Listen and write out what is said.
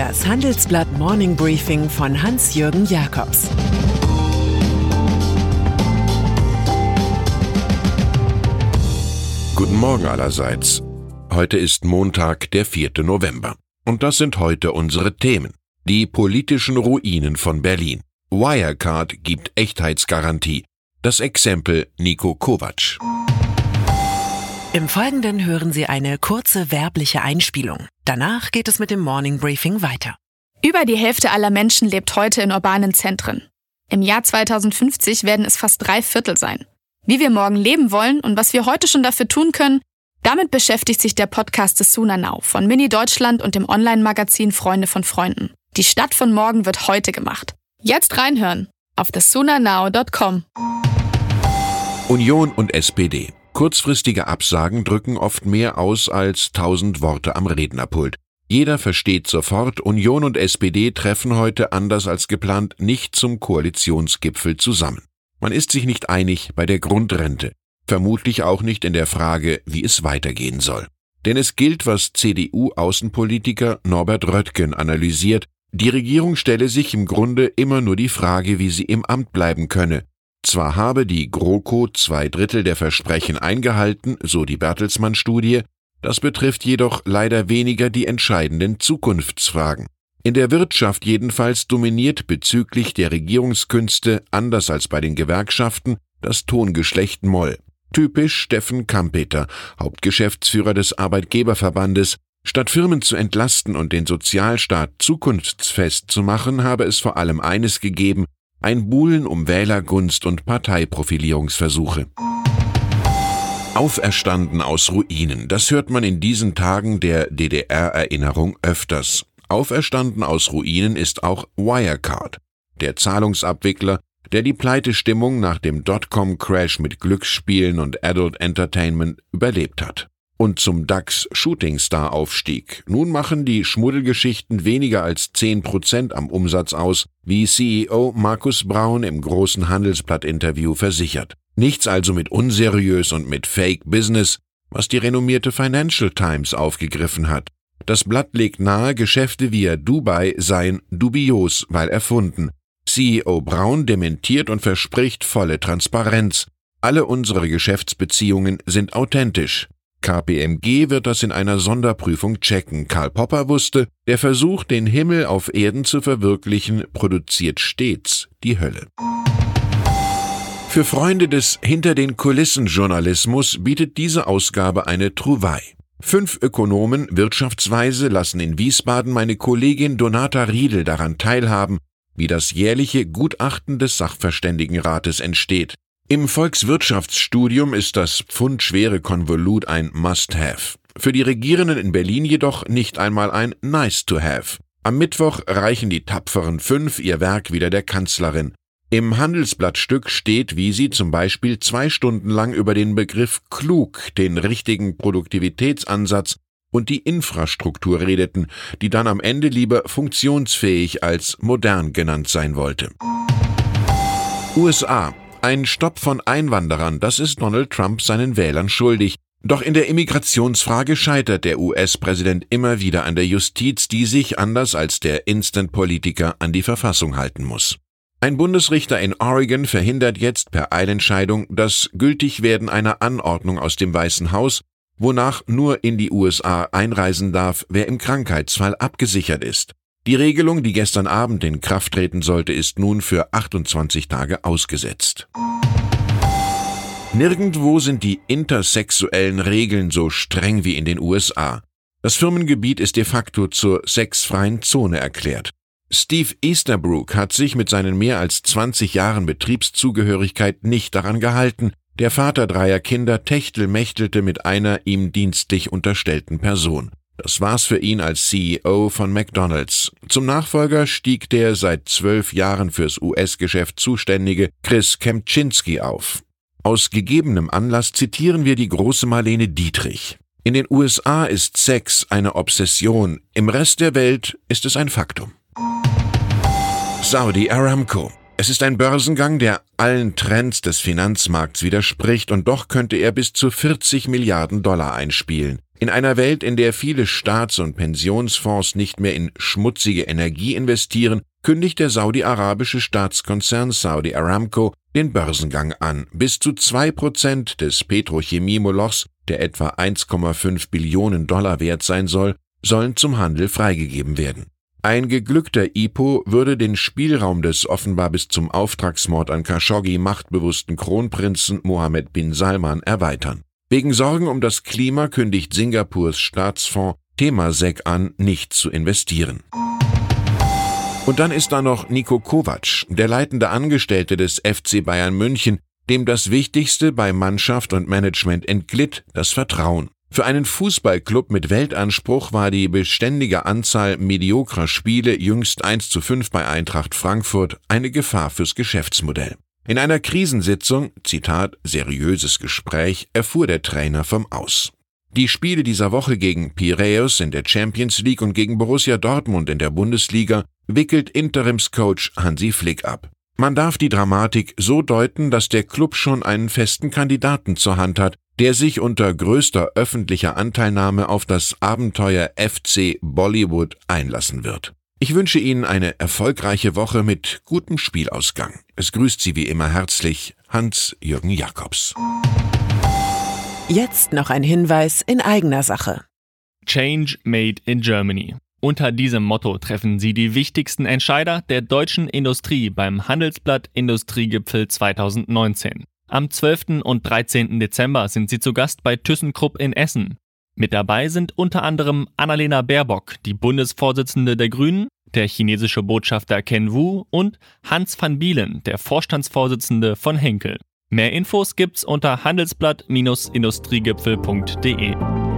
Das Handelsblatt Morning Briefing von Hans-Jürgen Jakobs Guten Morgen allerseits. Heute ist Montag, der 4. November. Und das sind heute unsere Themen. Die politischen Ruinen von Berlin. Wirecard gibt Echtheitsgarantie. Das Exempel Nico Kovac. Im Folgenden hören Sie eine kurze werbliche Einspielung. Danach geht es mit dem Morning Briefing weiter. Über die Hälfte aller Menschen lebt heute in urbanen Zentren. Im Jahr 2050 werden es fast drei Viertel sein. Wie wir morgen leben wollen und was wir heute schon dafür tun können, damit beschäftigt sich der Podcast des Suna Now von Mini Deutschland und dem Online-Magazin Freunde von Freunden. Die Stadt von morgen wird heute gemacht. Jetzt reinhören auf thesunanow.com. Union und SPD. Kurzfristige Absagen drücken oft mehr aus als tausend Worte am Rednerpult. Jeder versteht sofort, Union und SPD treffen heute anders als geplant nicht zum Koalitionsgipfel zusammen. Man ist sich nicht einig bei der Grundrente, vermutlich auch nicht in der Frage, wie es weitergehen soll. Denn es gilt, was CDU-Außenpolitiker Norbert Röttgen analysiert, die Regierung stelle sich im Grunde immer nur die Frage, wie sie im Amt bleiben könne, zwar habe die GroKo zwei Drittel der Versprechen eingehalten, so die Bertelsmann-Studie, das betrifft jedoch leider weniger die entscheidenden Zukunftsfragen. In der Wirtschaft jedenfalls dominiert bezüglich der Regierungskünste, anders als bei den Gewerkschaften, das Tongeschlecht Moll. Typisch Steffen Kampeter, Hauptgeschäftsführer des Arbeitgeberverbandes, Statt Firmen zu entlasten und den Sozialstaat zukunftsfest zu machen, habe es vor allem eines gegeben, ein Buhlen um Wählergunst und Parteiprofilierungsversuche. Auferstanden aus Ruinen, das hört man in diesen Tagen der DDR-Erinnerung öfters. Auferstanden aus Ruinen ist auch Wirecard, der Zahlungsabwickler, der die Pleitestimmung nach dem Dotcom-Crash mit Glücksspielen und Adult Entertainment überlebt hat und zum DAX Shootingstar aufstieg. Nun machen die Schmuddelgeschichten weniger als 10 Prozent am Umsatz aus, wie CEO Markus Braun im großen Handelsblatt-Interview versichert. Nichts also mit unseriös und mit Fake Business, was die renommierte Financial Times aufgegriffen hat. Das Blatt legt nahe, Geschäfte via Dubai seien dubios, weil erfunden. CEO Braun dementiert und verspricht volle Transparenz. Alle unsere Geschäftsbeziehungen sind authentisch. KPMG wird das in einer Sonderprüfung checken. Karl Popper wusste, der Versuch, den Himmel auf Erden zu verwirklichen, produziert stets die Hölle. Für Freunde des Hinter den Kulissen Journalismus bietet diese Ausgabe eine Trouvaille. Fünf Ökonomen Wirtschaftsweise lassen in Wiesbaden meine Kollegin Donata Riedel daran teilhaben, wie das jährliche Gutachten des Sachverständigenrates entsteht. Im Volkswirtschaftsstudium ist das pfundschwere Konvolut ein Must-Have. Für die Regierenden in Berlin jedoch nicht einmal ein Nice-to-Have. Am Mittwoch reichen die tapferen Fünf ihr Werk wieder der Kanzlerin. Im Handelsblattstück steht, wie sie zum Beispiel zwei Stunden lang über den Begriff klug, den richtigen Produktivitätsansatz und die Infrastruktur redeten, die dann am Ende lieber funktionsfähig als modern genannt sein wollte. USA ein Stopp von Einwanderern, das ist Donald Trump seinen Wählern schuldig. Doch in der Immigrationsfrage scheitert der US-Präsident immer wieder an der Justiz, die sich, anders als der Instant-Politiker, an die Verfassung halten muss. Ein Bundesrichter in Oregon verhindert jetzt per Eilentscheidung das Gültigwerden einer Anordnung aus dem Weißen Haus, wonach nur in die USA einreisen darf, wer im Krankheitsfall abgesichert ist. Die Regelung, die gestern Abend in Kraft treten sollte, ist nun für 28 Tage ausgesetzt. Nirgendwo sind die intersexuellen Regeln so streng wie in den USA. Das Firmengebiet ist de facto zur sexfreien Zone erklärt. Steve Easterbrook hat sich mit seinen mehr als 20 Jahren Betriebszugehörigkeit nicht daran gehalten. Der Vater dreier Kinder techtelmächtelte mit einer ihm dienstlich unterstellten Person. Das war's für ihn als CEO von McDonald's. Zum Nachfolger stieg der seit zwölf Jahren fürs US-Geschäft zuständige Chris Kempczynski auf. Aus gegebenem Anlass zitieren wir die große Marlene Dietrich. In den USA ist Sex eine Obsession, im Rest der Welt ist es ein Faktum. Saudi Aramco. Es ist ein Börsengang, der allen Trends des Finanzmarkts widerspricht und doch könnte er bis zu 40 Milliarden Dollar einspielen. In einer Welt, in der viele Staats- und Pensionsfonds nicht mehr in schmutzige Energie investieren, kündigt der saudi-arabische Staatskonzern Saudi Aramco den Börsengang an. Bis zu zwei Prozent des Petrochemie-Molochs, der etwa 1,5 Billionen Dollar wert sein soll, sollen zum Handel freigegeben werden. Ein geglückter IPO würde den Spielraum des offenbar bis zum Auftragsmord an Khashoggi machtbewussten Kronprinzen Mohammed bin Salman erweitern. Wegen Sorgen um das Klima kündigt Singapurs Staatsfonds Temasek an, nicht zu investieren. Und dann ist da noch Nico Kovac, der leitende Angestellte des FC Bayern München, dem das Wichtigste bei Mannschaft und Management entglitt, das Vertrauen. Für einen Fußballclub mit Weltanspruch war die beständige Anzahl mediokrer Spiele jüngst 1 zu 5 bei Eintracht Frankfurt eine Gefahr fürs Geschäftsmodell. In einer Krisensitzung, Zitat, seriöses Gespräch, erfuhr der Trainer vom Aus. Die Spiele dieser Woche gegen Piraeus in der Champions League und gegen Borussia Dortmund in der Bundesliga wickelt Interimscoach Hansi Flick ab. Man darf die Dramatik so deuten, dass der Club schon einen festen Kandidaten zur Hand hat, der sich unter größter öffentlicher Anteilnahme auf das Abenteuer FC Bollywood einlassen wird. Ich wünsche Ihnen eine erfolgreiche Woche mit gutem Spielausgang. Es grüßt Sie wie immer herzlich Hans-Jürgen Jakobs. Jetzt noch ein Hinweis in eigener Sache. Change Made in Germany. Unter diesem Motto treffen Sie die wichtigsten Entscheider der deutschen Industrie beim Handelsblatt Industriegipfel 2019. Am 12. und 13. Dezember sind Sie zu Gast bei ThyssenKrupp in Essen. Mit dabei sind unter anderem Annalena Baerbock, die Bundesvorsitzende der Grünen, der chinesische Botschafter Ken Wu und Hans van Bielen, der Vorstandsvorsitzende von Henkel. Mehr Infos gibt's unter handelsblatt-industriegipfel.de.